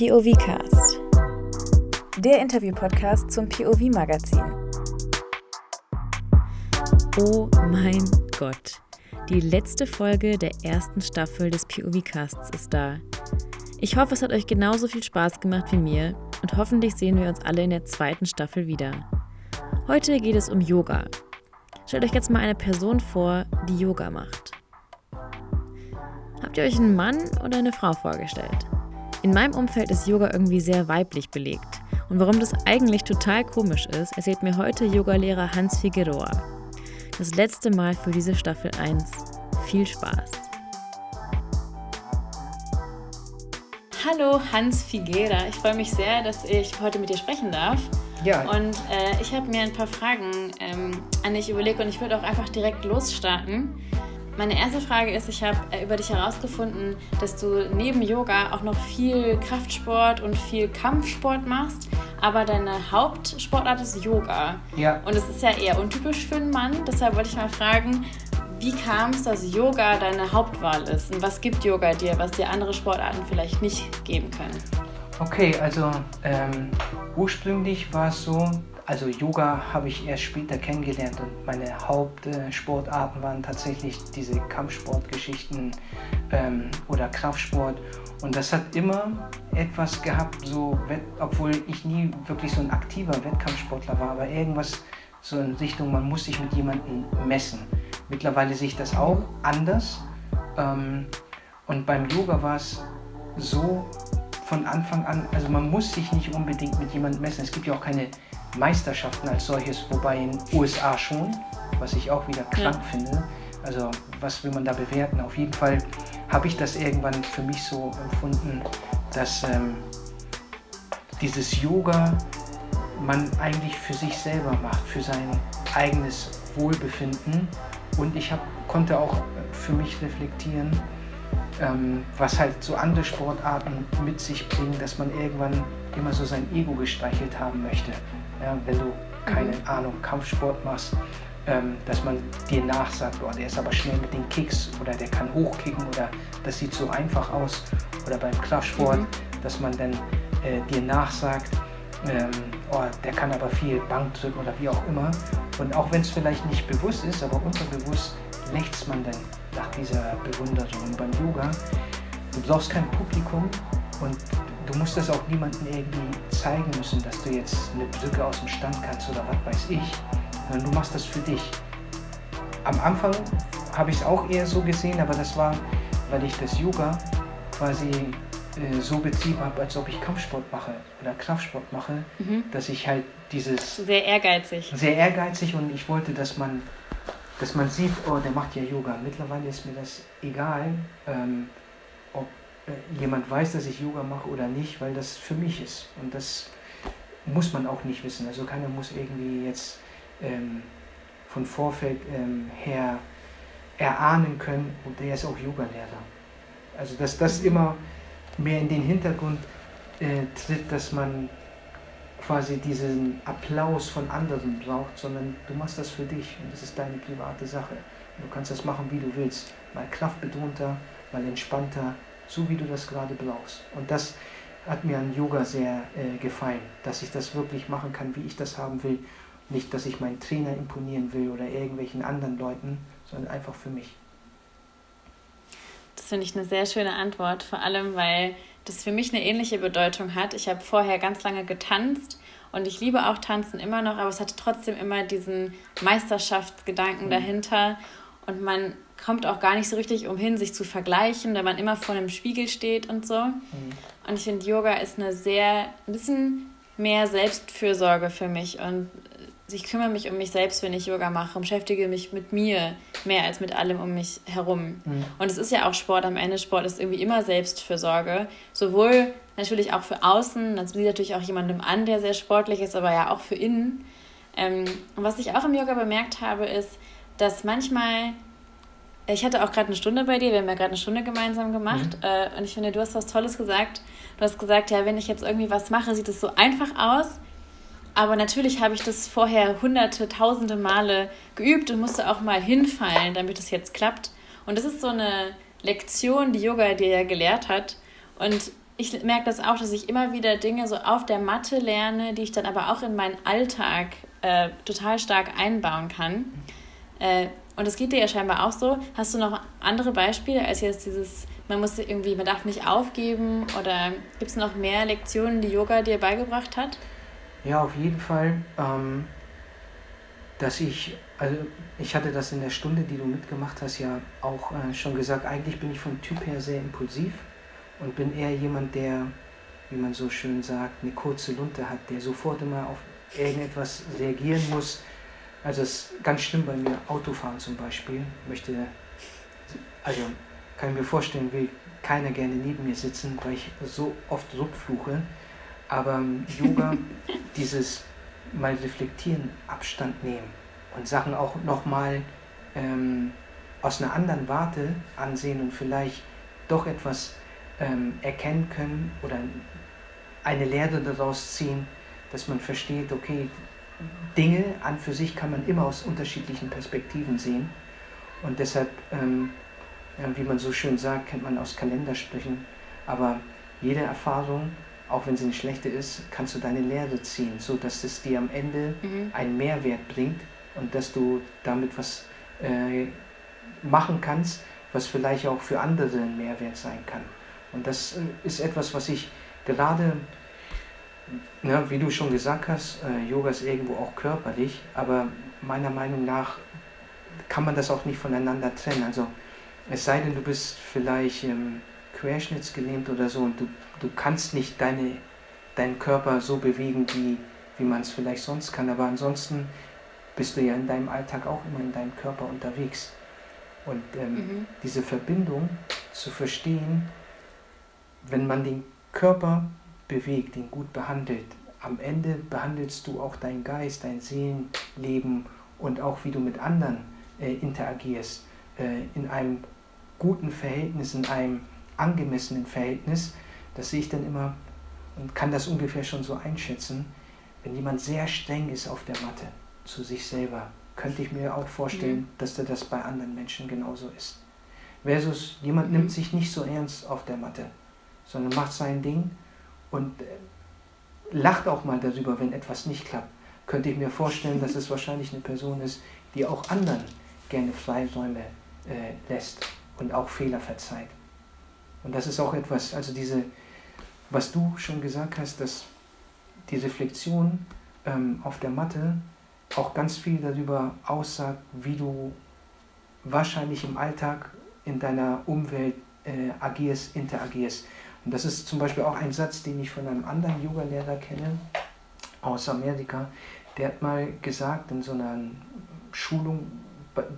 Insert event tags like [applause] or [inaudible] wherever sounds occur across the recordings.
POV-Cast, der Interview-Podcast zum POV-Magazin. Oh mein Gott, die letzte Folge der ersten Staffel des POV-Casts ist da. Ich hoffe, es hat euch genauso viel Spaß gemacht wie mir und hoffentlich sehen wir uns alle in der zweiten Staffel wieder. Heute geht es um Yoga. Stellt euch jetzt mal eine Person vor, die Yoga macht. Habt ihr euch einen Mann oder eine Frau vorgestellt? In meinem Umfeld ist Yoga irgendwie sehr weiblich belegt. Und warum das eigentlich total komisch ist, erzählt mir heute Yogalehrer Hans Figueroa. Das letzte Mal für diese Staffel 1. Viel Spaß! Hallo Hans Figuera, ich freue mich sehr, dass ich heute mit dir sprechen darf. Ja. Und äh, ich habe mir ein paar Fragen ähm, an dich überlegt und ich würde auch einfach direkt losstarten. Meine erste Frage ist, ich habe äh, über dich herausgefunden, dass du neben Yoga auch noch viel Kraftsport und viel Kampfsport machst, aber deine Hauptsportart ist Yoga. Ja. Und es ist ja eher untypisch für einen Mann, deshalb wollte ich mal fragen, wie kam es, dass Yoga deine Hauptwahl ist? Und was gibt Yoga dir, was dir andere Sportarten vielleicht nicht geben können? Okay, also ähm, ursprünglich war es so, also Yoga habe ich erst später kennengelernt und meine Hauptsportarten waren tatsächlich diese Kampfsportgeschichten ähm, oder Kraftsport. Und das hat immer etwas gehabt, so, obwohl ich nie wirklich so ein aktiver Wettkampfsportler war, aber irgendwas so in Richtung, man muss sich mit jemandem messen. Mittlerweile sehe ich das auch anders. Ähm, und beim Yoga war es so von Anfang an, also man muss sich nicht unbedingt mit jemandem messen. Es gibt ja auch keine Meisterschaften als solches, wobei in den USA schon, was ich auch wieder krank ja. finde. Also was will man da bewerten? Auf jeden Fall habe ich das irgendwann für mich so empfunden, dass ähm, dieses Yoga man eigentlich für sich selber macht, für sein eigenes Wohlbefinden. Und ich hab, konnte auch für mich reflektieren, ähm, was halt so andere Sportarten mit sich bringen, dass man irgendwann immer so sein Ego gestreichelt haben möchte. Ja, wenn du keine mhm. Ahnung Kampfsport machst, ähm, dass man dir nachsagt, oh, der ist aber schnell mit den Kicks oder der kann hochkicken oder das sieht so einfach aus. Oder beim Kraftsport, mhm. dass man dann äh, dir nachsagt, ähm, oh, der kann aber viel Bank drücken oder wie auch immer. Und auch wenn es vielleicht nicht bewusst ist, aber unterbewusst lechzt man dann nach dieser Bewunderung. Und beim Yoga, du brauchst kein Publikum und du musst das auch niemandem irgendwie zeigen müssen, dass du jetzt eine Brücke aus dem Stand kannst oder was weiß ich, sondern du machst das für dich. Am Anfang habe ich es auch eher so gesehen, aber das war, weil ich das Yoga quasi äh, so betrieben habe, als ob ich Kampfsport mache oder Kraftsport mache, mhm. dass ich halt dieses... Sehr ehrgeizig. Sehr ehrgeizig und ich wollte, dass man dass man sieht, oh, der macht ja Yoga. Mittlerweile ist mir das egal, ähm, ob äh, jemand weiß, dass ich Yoga mache oder nicht, weil das für mich ist. Und das muss man auch nicht wissen. Also keiner muss irgendwie jetzt ähm, von Vorfeld ähm, her erahnen können, und der ist auch Yogalehrer. Also dass das immer mehr in den Hintergrund äh, tritt, dass man quasi diesen Applaus von anderen braucht, sondern du machst das für dich und das ist deine private Sache. Du kannst das machen, wie du willst. Mal kraftbetonter, mal entspannter, so wie du das gerade brauchst. Und das hat mir an Yoga sehr äh, gefallen, dass ich das wirklich machen kann, wie ich das haben will. Nicht, dass ich meinen Trainer imponieren will oder irgendwelchen anderen Leuten, sondern einfach für mich. Das finde ich eine sehr schöne Antwort, vor allem weil das für mich eine ähnliche Bedeutung hat. Ich habe vorher ganz lange getanzt und ich liebe auch Tanzen immer noch, aber es hatte trotzdem immer diesen Meisterschaftsgedanken mhm. dahinter und man kommt auch gar nicht so richtig umhin, sich zu vergleichen, da man immer vor einem Spiegel steht und so. Mhm. Und ich finde, Yoga ist eine sehr, ein bisschen mehr Selbstfürsorge für mich und ich kümmere mich um mich selbst, wenn ich Yoga mache und beschäftige mich mit mir mehr als mit allem um mich herum. Mhm. Und es ist ja auch Sport am Ende. Sport ist irgendwie immer Selbstfürsorge. Sowohl natürlich auch für außen, das sieht natürlich auch jemandem an, der sehr sportlich ist, aber ja auch für innen. Ähm, und was ich auch im Yoga bemerkt habe, ist, dass manchmal, ich hatte auch gerade eine Stunde bei dir, wir haben ja gerade eine Stunde gemeinsam gemacht mhm. äh, und ich finde, du hast was Tolles gesagt. Du hast gesagt, ja, wenn ich jetzt irgendwie was mache, sieht es so einfach aus aber natürlich habe ich das vorher hunderte, tausende Male geübt und musste auch mal hinfallen, damit es jetzt klappt. Und das ist so eine Lektion, die Yoga dir ja gelehrt hat. Und ich merke das auch, dass ich immer wieder Dinge so auf der Matte lerne, die ich dann aber auch in meinen Alltag äh, total stark einbauen kann. Äh, und das geht dir ja scheinbar auch so. Hast du noch andere Beispiele als jetzt dieses, man muss irgendwie, man darf nicht aufgeben oder gibt es noch mehr Lektionen, die Yoga dir beigebracht hat? Ja, auf jeden Fall. Ähm, dass ich, also ich hatte das in der Stunde, die du mitgemacht hast, ja auch äh, schon gesagt, eigentlich bin ich vom Typ her sehr impulsiv und bin eher jemand, der, wie man so schön sagt, eine kurze Lunte hat, der sofort immer auf irgendetwas reagieren muss. Also es ist ganz schlimm bei mir, Autofahren zum Beispiel. Möchte, also kann ich mir vorstellen, will keiner gerne neben mir sitzen, weil ich so oft rückfluche. Aber Yoga, [laughs] dieses mal reflektieren, Abstand nehmen und Sachen auch nochmal ähm, aus einer anderen Warte ansehen und vielleicht doch etwas ähm, erkennen können oder eine Lehre daraus ziehen, dass man versteht, okay, Dinge an für sich kann man immer aus unterschiedlichen Perspektiven sehen. Und deshalb, ähm, wie man so schön sagt, kennt man aus Kalendersprüchen, aber jede Erfahrung, auch wenn sie eine schlechte ist, kannst du deine Lehre ziehen, sodass es dir am Ende mhm. einen Mehrwert bringt und dass du damit was äh, machen kannst, was vielleicht auch für andere ein Mehrwert sein kann. Und das äh, ist etwas, was ich gerade, na, wie du schon gesagt hast, äh, Yoga ist irgendwo auch körperlich, aber meiner Meinung nach kann man das auch nicht voneinander trennen. Also es sei denn, du bist vielleicht ähm, querschnittsgelähmt oder so und du, du kannst nicht deine, deinen Körper so bewegen, wie, wie man es vielleicht sonst kann, aber ansonsten bist du ja in deinem Alltag auch immer in deinem Körper unterwegs. Und ähm, mhm. diese Verbindung zu verstehen, wenn man den Körper bewegt, ihn gut behandelt, am Ende behandelst du auch deinen Geist, dein Seelenleben und auch wie du mit anderen äh, interagierst, äh, in einem guten Verhältnis, in einem angemessenen Verhältnis. Das sehe ich dann immer und kann das ungefähr schon so einschätzen. Wenn jemand sehr streng ist auf der Matte zu sich selber, könnte ich mir auch vorstellen, mhm. dass er das bei anderen Menschen genauso ist. Versus jemand mhm. nimmt sich nicht so ernst auf der Matte sondern macht sein Ding und äh, lacht auch mal darüber, wenn etwas nicht klappt. Könnte ich mir vorstellen, dass es wahrscheinlich eine Person ist, die auch anderen gerne Freiräume äh, lässt und auch Fehler verzeiht. Und das ist auch etwas, also diese, was du schon gesagt hast, dass die Reflexion ähm, auf der Matte auch ganz viel darüber aussagt, wie du wahrscheinlich im Alltag in deiner Umwelt äh, agierst, interagierst. Und das ist zum Beispiel auch ein Satz, den ich von einem anderen Yoga-Lehrer kenne aus Amerika. Der hat mal gesagt in so einer Schulung,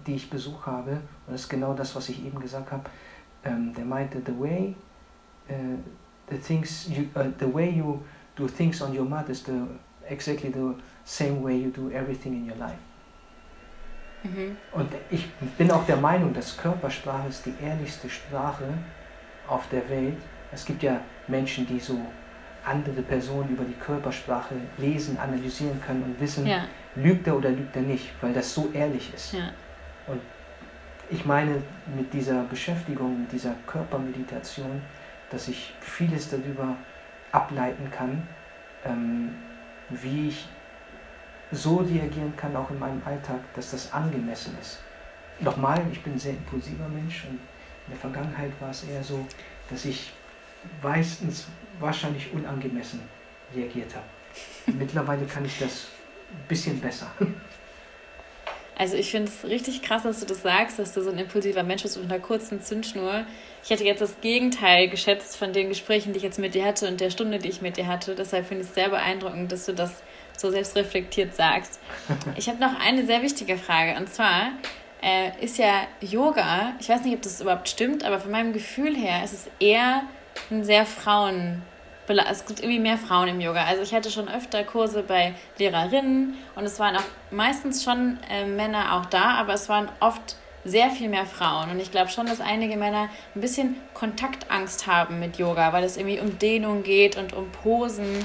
die ich besucht habe, und das ist genau das, was ich eben gesagt habe, ähm, der meinte, the way, uh, the, things you, uh, the way you do things on your mat is the, exactly the same way you do everything in your life. Mhm. Und ich bin auch der Meinung, dass Körpersprache ist die ehrlichste Sprache auf der Welt es gibt ja Menschen, die so andere Personen über die Körpersprache lesen, analysieren können und wissen, ja. lügt er oder lügt er nicht, weil das so ehrlich ist. Ja. Und ich meine mit dieser Beschäftigung, mit dieser Körpermeditation, dass ich vieles darüber ableiten kann, ähm, wie ich so reagieren kann, auch in meinem Alltag, dass das angemessen ist. Nochmal, ich bin ein sehr impulsiver Mensch und in der Vergangenheit war es eher so, dass ich meistens wahrscheinlich unangemessen reagiert habe. Mittlerweile kann ich das ein bisschen besser. Also ich finde es richtig krass, dass du das sagst, dass du so ein impulsiver Mensch bist mit einer kurzen Zündschnur. Ich hätte jetzt das Gegenteil geschätzt von den Gesprächen, die ich jetzt mit dir hatte und der Stunde, die ich mit dir hatte. Deshalb finde ich es sehr beeindruckend, dass du das so selbstreflektiert sagst. [laughs] Ich habe noch eine sehr wichtige Frage und zwar äh, ist ja Yoga, ich weiß nicht, ob das überhaupt stimmt, aber von meinem Gefühl her ist es eher ein sehr Frauen. Es gibt irgendwie mehr Frauen im Yoga. Also ich hatte schon öfter Kurse bei Lehrerinnen und es waren auch meistens schon äh, Männer auch da, aber es waren oft sehr viel mehr Frauen. Und ich glaube schon, dass einige Männer ein bisschen Kontaktangst haben mit Yoga, weil es irgendwie um Dehnung geht und um Posen.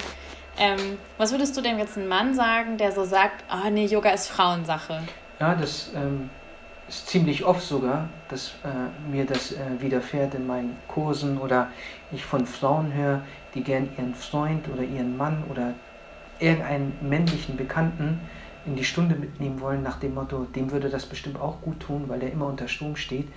Ähm, was würdest du denn jetzt einem Mann sagen, der so sagt, oh nee, Yoga ist Frauensache? Ja, das ähm, ist ziemlich oft sogar, dass äh, mir das äh, widerfährt in meinen Kursen oder ich von Frauen höre, die gern ihren Freund oder ihren Mann oder irgendeinen männlichen Bekannten in die Stunde mitnehmen wollen, nach dem Motto, dem würde das bestimmt auch gut tun, weil der immer unter Strom steht.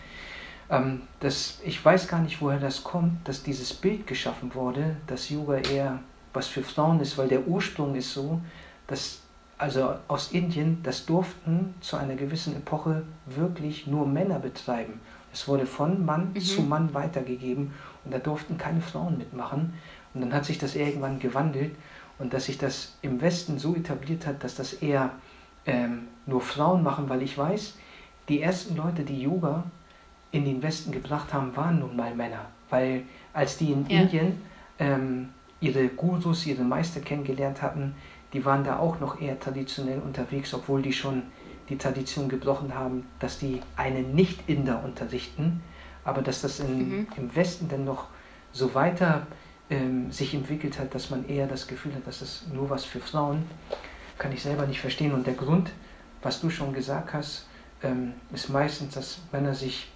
Ähm, das, ich weiß gar nicht, woher das kommt, dass dieses Bild geschaffen wurde, dass Yoga eher was für Frauen ist, weil der Ursprung ist so, dass also aus Indien, das durften zu einer gewissen Epoche wirklich nur Männer betreiben. Es wurde von Mann mhm. zu Mann weitergegeben und da durften keine Frauen mitmachen. Und dann hat sich das irgendwann gewandelt und dass sich das im Westen so etabliert hat, dass das eher ähm, nur Frauen machen, weil ich weiß, die ersten Leute, die Yoga in den Westen gebracht haben, waren nun mal Männer. Weil als die in ja. Indien ähm, ihre Gurus, ihre Meister kennengelernt hatten, die waren da auch noch eher traditionell unterwegs, obwohl die schon die Tradition gebrochen haben, dass die einen Nicht-Inder unterrichten, aber dass das in, mhm. im Westen dann noch so weiter ähm, sich entwickelt hat, dass man eher das Gefühl hat, dass das nur was für Frauen, kann ich selber nicht verstehen. Und der Grund, was du schon gesagt hast, ähm, ist meistens, dass Männer sich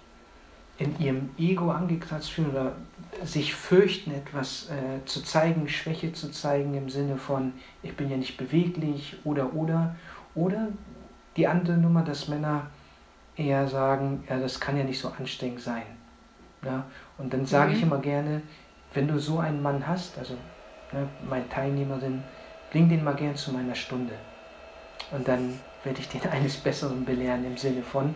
in ihrem Ego angekratzt fühlen oder sich fürchten, etwas äh, zu zeigen, Schwäche zu zeigen im Sinne von, ich bin ja nicht beweglich oder oder. Oder die andere Nummer, dass Männer eher sagen, ja, das kann ja nicht so anstrengend sein. Ja? Und dann sage mhm. ich immer gerne, wenn du so einen Mann hast, also ne, meine Teilnehmerin, bring den mal gern zu meiner Stunde. Und dann werde ich den [laughs] eines Besseren belehren im Sinne von,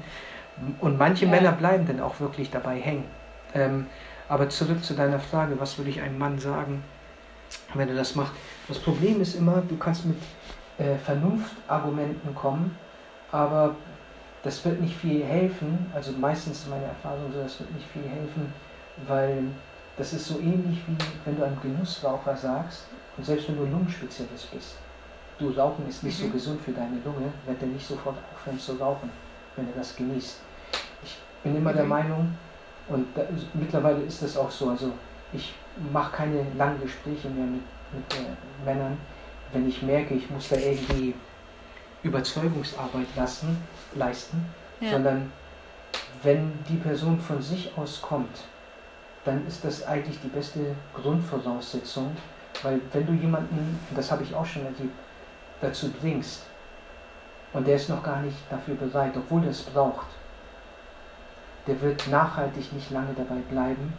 und manche ja. Männer bleiben dann auch wirklich dabei hängen. Ähm, aber zurück zu deiner Frage, was würde ich einem Mann sagen, wenn er das macht? Das Problem ist immer, du kannst mit äh, Vernunftargumenten kommen, aber das wird nicht viel helfen. Also meistens ist meine Erfahrung so, das wird nicht viel helfen, weil das ist so ähnlich wie wenn du einem Genussraucher sagst, und selbst wenn du Lungenspezialist bist, du Rauchen ist nicht mhm. so gesund für deine Lunge, wird er nicht sofort aufhören zu rauchen, wenn er das genießt bin immer der mhm. Meinung, und da, mittlerweile ist das auch so, also ich mache keine langen Gespräche mehr mit, mit äh, Männern, wenn ich merke, ich muss da irgendwie Überzeugungsarbeit lassen, leisten, ja. sondern wenn die Person von sich aus kommt, dann ist das eigentlich die beste Grundvoraussetzung, weil wenn du jemanden, das habe ich auch schon erlebt, dazu bringst und der ist noch gar nicht dafür bereit, obwohl er es braucht, der wird nachhaltig nicht lange dabei bleiben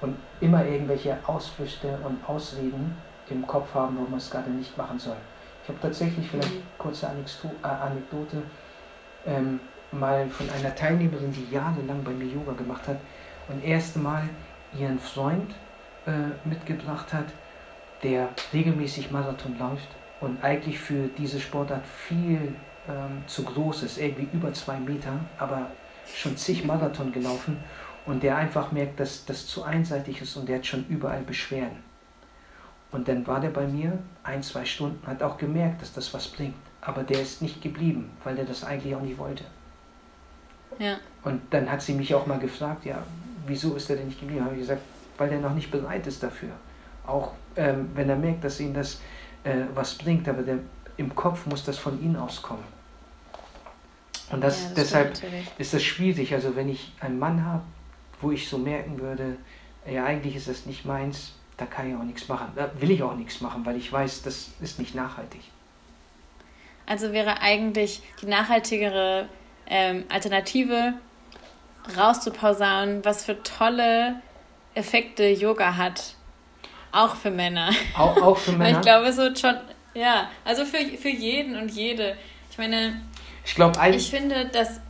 und immer irgendwelche Ausflüchte und Ausreden im Kopf haben, warum man es gerade nicht machen soll. Ich habe tatsächlich, vielleicht mhm. kurze äh, Anekdote, ähm, mal von einer Teilnehmerin, die jahrelang bei mir Yoga gemacht hat und erste Mal ihren Freund äh, mitgebracht hat, der regelmäßig Marathon läuft und eigentlich für diese Sportart viel ähm, zu groß ist, irgendwie über zwei Meter, aber schon zig Marathon gelaufen und der einfach merkt, dass das zu einseitig ist und der hat schon überall Beschwerden. Und dann war der bei mir ein, zwei Stunden, hat auch gemerkt, dass das was bringt. Aber der ist nicht geblieben, weil der das eigentlich auch nicht wollte. Ja. Und dann hat sie mich auch mal gefragt, ja, wieso ist er denn nicht geblieben? Habe ich gesagt, weil der noch nicht bereit ist dafür. Auch ähm, wenn er merkt, dass ihm das äh, was bringt, aber der, im Kopf muss das von ihm auskommen. Und das, ja, das deshalb ist das schwierig. Also wenn ich einen Mann habe, wo ich so merken würde, ja eigentlich ist das nicht meins, da kann ich auch nichts machen. Da will ich auch nichts machen, weil ich weiß, das ist nicht nachhaltig. Also wäre eigentlich die nachhaltigere ähm, Alternative rauszupausaunen, was für tolle Effekte Yoga hat. Auch für Männer. Auch, auch für [laughs] Männer? ich glaube, wird schon, ja, also für, für jeden und jede. Ich meine, ich glaube, ein. Ich finde, dass.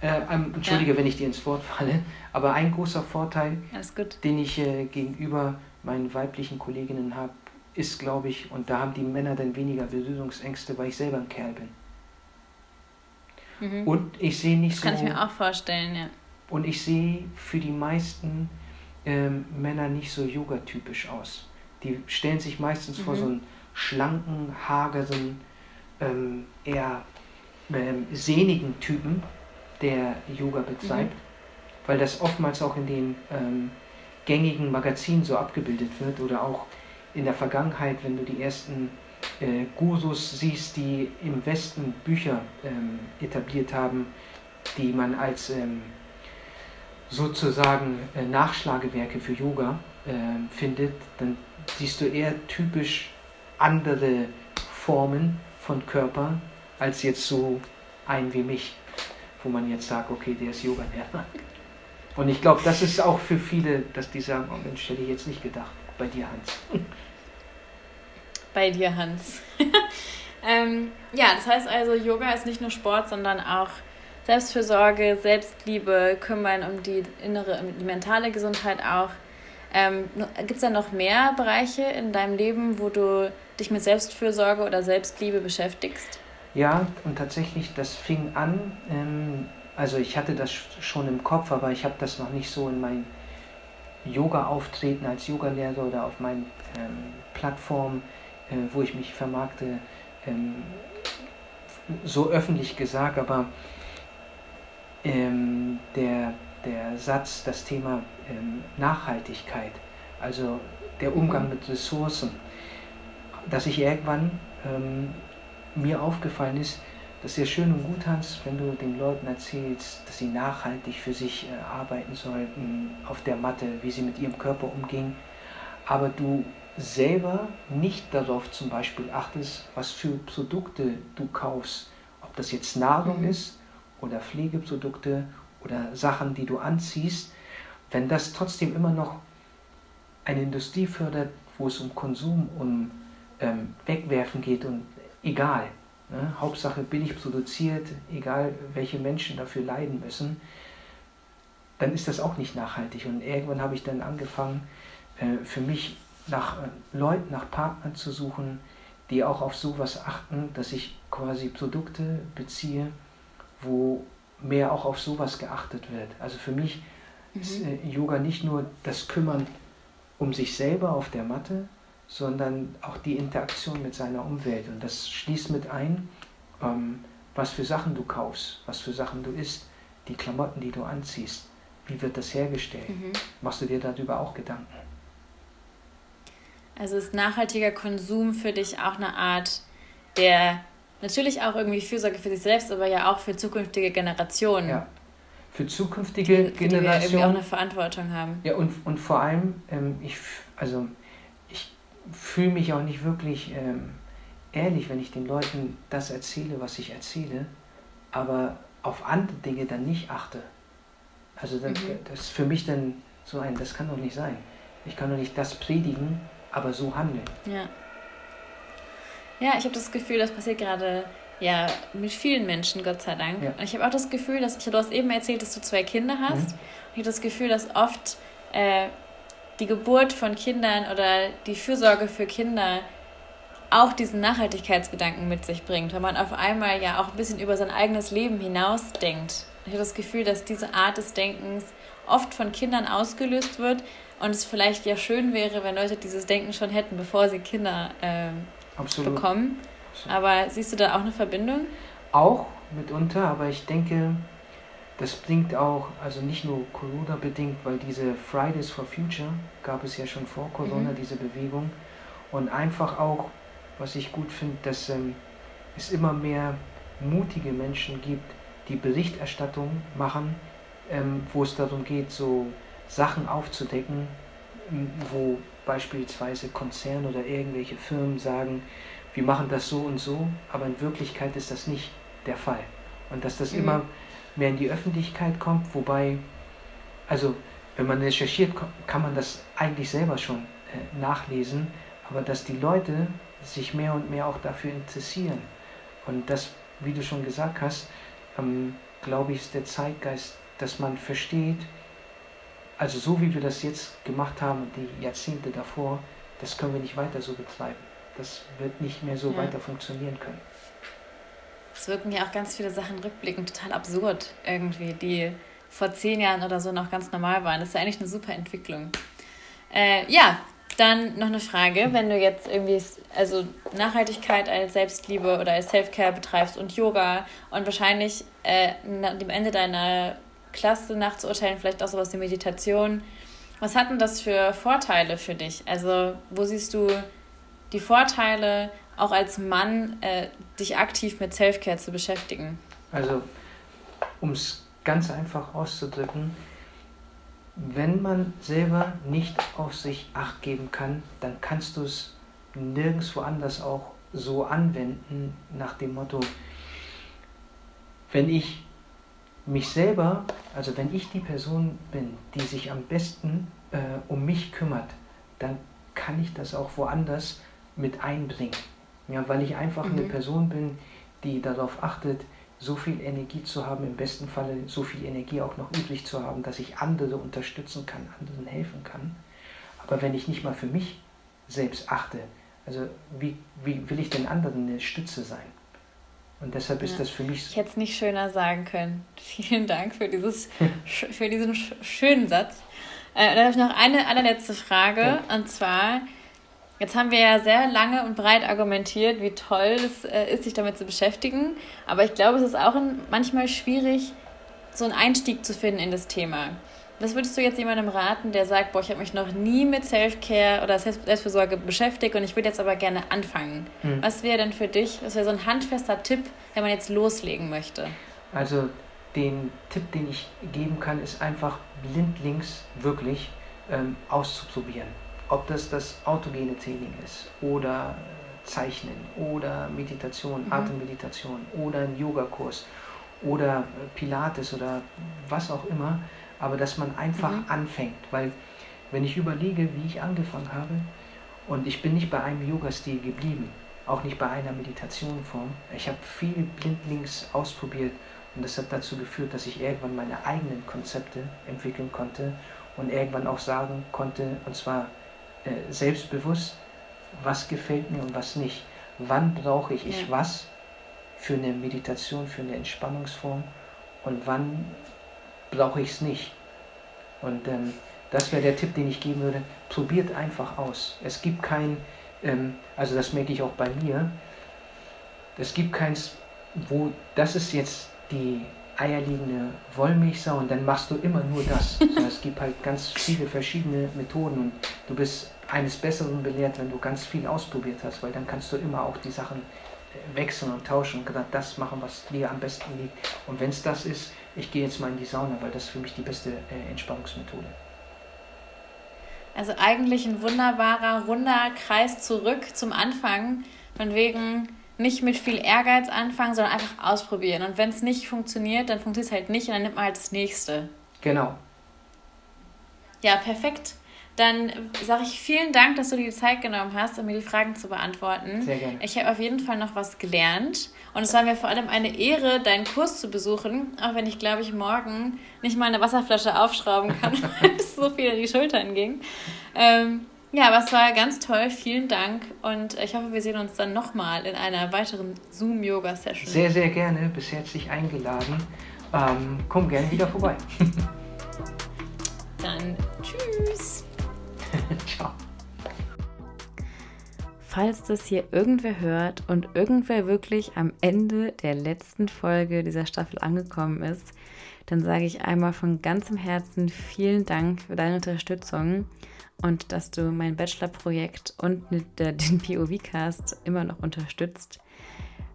Äh, ähm, Entschuldige, ja. wenn ich dir ins Wort falle, aber ein großer Vorteil, den ich äh, gegenüber meinen weiblichen Kolleginnen habe, ist, glaube ich, und da haben die Männer dann weniger Berührungsängste, weil ich selber ein Kerl bin. Mhm. Und ich sehe nicht das so. Das kann ich mir auch vorstellen, ja. Und ich sehe für die meisten ähm, Männer nicht so yoga-typisch aus. Die stellen sich meistens mhm. vor so einen schlanken, hageren, ähm, eher ähm, sehnigen Typen, der Yoga betreibt, mhm. weil das oftmals auch in den ähm, gängigen Magazinen so abgebildet wird oder auch in der Vergangenheit, wenn du die ersten äh, Gurus siehst, die im Westen Bücher ähm, etabliert haben, die man als ähm, sozusagen äh, Nachschlagewerke für Yoga äh, findet, dann siehst du eher typisch andere Formen von Körper als jetzt so ein wie mich, wo man jetzt sagt, okay, der ist Yoga-Lehrer. Und ich glaube, das ist auch für viele, dass die sagen, oh Mensch, hätte ich jetzt nicht gedacht. Bei dir, Hans. Bei dir, Hans. [laughs] ähm, ja, das heißt also, Yoga ist nicht nur Sport, sondern auch Selbstfürsorge, Selbstliebe, kümmern um die innere, um die mentale Gesundheit auch. Ähm, Gibt es da noch mehr Bereiche in deinem Leben, wo du dich mit Selbstfürsorge oder Selbstliebe beschäftigst? Ja, und tatsächlich, das fing an, ähm, also ich hatte das schon im Kopf, aber ich habe das noch nicht so in mein Yoga-Auftreten als Yogalehrer oder auf meinen ähm, Plattformen, äh, wo ich mich vermarkte, ähm, so öffentlich gesagt, aber ähm, der, der Satz, das Thema ähm, Nachhaltigkeit, also der Umgang mit Ressourcen, dass ich irgendwann ähm, mir aufgefallen ist, das ist ja schön und gut, Hans, wenn du den Leuten erzählst, dass sie nachhaltig für sich äh, arbeiten sollten auf der Matte, wie sie mit ihrem Körper umgehen, aber du selber nicht darauf zum Beispiel achtest, was für Produkte du kaufst, ob das jetzt Nahrung mhm. ist oder Pflegeprodukte oder Sachen, die du anziehst, wenn das trotzdem immer noch eine Industrie fördert, wo es um Konsum, um ähm, Wegwerfen geht und egal. Ne? Hauptsache billig produziert, egal welche Menschen dafür leiden müssen, dann ist das auch nicht nachhaltig. Und irgendwann habe ich dann angefangen, äh, für mich nach äh, Leuten, nach Partnern zu suchen, die auch auf sowas achten, dass ich quasi Produkte beziehe, wo mehr auch auf sowas geachtet wird. Also für mich mhm. ist äh, Yoga nicht nur das Kümmern um sich selber auf der Matte, sondern auch die Interaktion mit seiner Umwelt. Und das schließt mit ein, ähm, was für Sachen du kaufst, was für Sachen du isst, die Klamotten, die du anziehst. Wie wird das hergestellt? Mhm. Machst du dir darüber auch Gedanken? Also ist nachhaltiger Konsum für dich auch eine Art der natürlich auch irgendwie Fürsorge für sich selbst, aber ja auch für zukünftige Generationen. Ja. Für zukünftige die, Generationen. Die wir irgendwie auch eine Verantwortung haben. Ja, und, und vor allem, ähm, ich, also, fühle mich auch nicht wirklich ähm, ehrlich, wenn ich den Leuten das erzähle, was ich erzähle, aber auf andere Dinge dann nicht achte. Also das, mhm. das ist für mich dann so ein, das kann doch nicht sein. Ich kann doch nicht das predigen, aber so handeln. Ja. Ja, ich habe das Gefühl, das passiert gerade ja mit vielen Menschen, Gott sei Dank. Ja. Und ich habe auch das Gefühl, dass ich, du hast eben erzählt, dass du zwei Kinder hast. Mhm. Ich habe das Gefühl, dass oft äh, die Geburt von Kindern oder die Fürsorge für Kinder auch diesen Nachhaltigkeitsgedanken mit sich bringt, weil man auf einmal ja auch ein bisschen über sein eigenes Leben hinausdenkt. Ich habe das Gefühl, dass diese Art des Denkens oft von Kindern ausgelöst wird und es vielleicht ja schön wäre, wenn Leute dieses Denken schon hätten, bevor sie Kinder äh, bekommen. Absolut. Aber siehst du da auch eine Verbindung? Auch mitunter, aber ich denke, das bringt auch, also nicht nur Corona bedingt, weil diese Fridays for Future gab es ja schon vor Corona, mhm. diese Bewegung. Und einfach auch, was ich gut finde, dass ähm, es immer mehr mutige Menschen gibt, die Berichterstattung machen, ähm, wo es darum geht, so Sachen aufzudecken, wo beispielsweise Konzerne oder irgendwelche Firmen sagen, wir machen das so und so, aber in Wirklichkeit ist das nicht der Fall. Und dass das mhm. immer mehr in die Öffentlichkeit kommt, wobei, also wenn man recherchiert, kann man das eigentlich selber schon äh, nachlesen, aber dass die Leute sich mehr und mehr auch dafür interessieren. Und das, wie du schon gesagt hast, ähm, glaube ich, ist der Zeitgeist, dass man versteht, also so wie wir das jetzt gemacht haben, die Jahrzehnte davor, das können wir nicht weiter so betreiben. Das wird nicht mehr so ja. weiter funktionieren können. Es wirken ja auch ganz viele Sachen rückblickend total absurd irgendwie, die vor zehn Jahren oder so noch ganz normal waren. Das ist ja eigentlich eine super Entwicklung. Äh, ja, dann noch eine Frage, wenn du jetzt irgendwie also Nachhaltigkeit als Selbstliebe oder als Selfcare betreibst und Yoga und wahrscheinlich äh, dem Ende deiner Klasse nachzuurteilen, vielleicht auch sowas wie Meditation. Was hat denn das für Vorteile für dich? Also, wo siehst du die Vorteile, auch als Mann, äh, dich aktiv mit Selfcare zu beschäftigen? Also, um es ganz einfach auszudrücken, wenn man selber nicht auf sich acht geben kann, dann kannst du es nirgendwo anders auch so anwenden nach dem Motto, wenn ich mich selber, also wenn ich die Person bin, die sich am besten äh, um mich kümmert, dann kann ich das auch woanders mit einbringen. Ja, weil ich einfach mhm. eine Person bin, die darauf achtet, so viel Energie zu haben, im besten Falle so viel Energie auch noch übrig zu haben, dass ich andere unterstützen kann, anderen helfen kann. Aber wenn ich nicht mal für mich selbst achte, also wie, wie will ich den anderen eine Stütze sein? Und deshalb ist ja. das für mich. Ich hätte es nicht schöner sagen können. [laughs] Vielen Dank für, dieses, [laughs] für diesen schönen Satz. Äh, dann habe ich noch eine allerletzte Frage. Ja. Und zwar, jetzt haben wir ja sehr lange und breit argumentiert, wie toll es äh, ist, sich damit zu beschäftigen. Aber ich glaube, es ist auch manchmal schwierig, so einen Einstieg zu finden in das Thema. Was würdest du jetzt jemandem raten, der sagt, boah, ich habe mich noch nie mit Self-Care oder Selbstfürsorge beschäftigt und ich würde jetzt aber gerne anfangen? Hm. Was wäre denn für dich, was wäre so ein handfester Tipp, wenn man jetzt loslegen möchte? Also den Tipp, den ich geben kann, ist einfach blindlings wirklich ähm, auszuprobieren. Ob das das autogene Training ist oder äh, Zeichnen oder Meditation, mhm. Atemmeditation oder ein Yogakurs oder äh, Pilates oder was auch immer aber dass man einfach mhm. anfängt, weil wenn ich überlege, wie ich angefangen habe, und ich bin nicht bei einem Yoga-Stil geblieben, auch nicht bei einer Meditationform. Ich habe viel blindlings ausprobiert und das hat dazu geführt, dass ich irgendwann meine eigenen Konzepte entwickeln konnte und irgendwann auch sagen konnte, und zwar selbstbewusst, was gefällt mir und was nicht. Wann brauche ich, ja. ich was für eine Meditation, für eine Entspannungsform und wann brauche ich es nicht. Und ähm, das wäre der Tipp, den ich geben würde. Probiert einfach aus. Es gibt kein, ähm, also das merke ich auch bei mir, es gibt keins, wo das ist jetzt die eierliegende Wollmilchsau und dann machst du immer nur das. [laughs] es gibt halt ganz viele verschiedene Methoden und du bist eines Besseren belehrt, wenn du ganz viel ausprobiert hast, weil dann kannst du immer auch die Sachen äh, wechseln und tauschen und gerade das machen, was dir am besten liegt. Und wenn es das ist, ich gehe jetzt mal in die Sauna, weil das ist für mich die beste äh, Entspannungsmethode. Also eigentlich ein wunderbarer, runder Kreis zurück zum Anfang. Von wegen nicht mit viel Ehrgeiz anfangen, sondern einfach ausprobieren. Und wenn es nicht funktioniert, dann funktioniert es halt nicht und dann nimmt man halt das nächste. Genau. Ja, perfekt. Dann sage ich vielen Dank, dass du dir die Zeit genommen hast, um mir die Fragen zu beantworten. Sehr gerne. Ich habe auf jeden Fall noch was gelernt. Und es war mir vor allem eine Ehre, deinen Kurs zu besuchen, auch wenn ich, glaube ich, morgen nicht mal eine Wasserflasche aufschrauben kann, [laughs] weil es so viel in die Schultern ging. Ähm, ja, aber es war ganz toll. Vielen Dank. Und ich hoffe, wir sehen uns dann nochmal in einer weiteren Zoom-Yoga-Session. Sehr, sehr gerne. Bis herzlich eingeladen. Ähm, komm gerne wieder vorbei. [laughs] [laughs] dann. Ciao. Falls das hier irgendwer hört und irgendwer wirklich am Ende der letzten Folge dieser Staffel angekommen ist, dann sage ich einmal von ganzem Herzen vielen Dank für deine Unterstützung und dass du mein Bachelorprojekt und den POV-Cast immer noch unterstützt.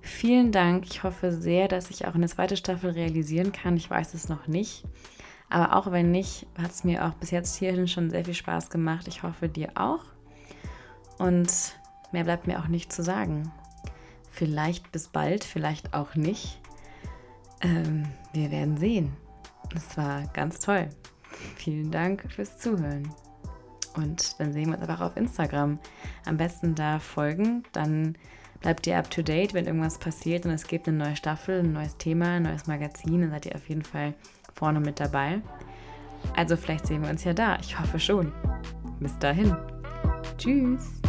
Vielen Dank. Ich hoffe sehr, dass ich auch eine zweite Staffel realisieren kann. Ich weiß es noch nicht. Aber auch wenn nicht, hat es mir auch bis jetzt hierhin schon sehr viel Spaß gemacht. Ich hoffe dir auch. Und mehr bleibt mir auch nicht zu sagen. Vielleicht bis bald, vielleicht auch nicht. Ähm, wir werden sehen. Es war ganz toll. Vielen Dank fürs Zuhören. Und dann sehen wir uns einfach auf Instagram. Am besten da folgen, dann bleibt ihr up to date, wenn irgendwas passiert und es gibt eine neue Staffel, ein neues Thema, ein neues Magazin, dann seid ihr auf jeden Fall vorne mit dabei. Also vielleicht sehen wir uns ja da. Ich hoffe schon. Bis dahin. Tschüss.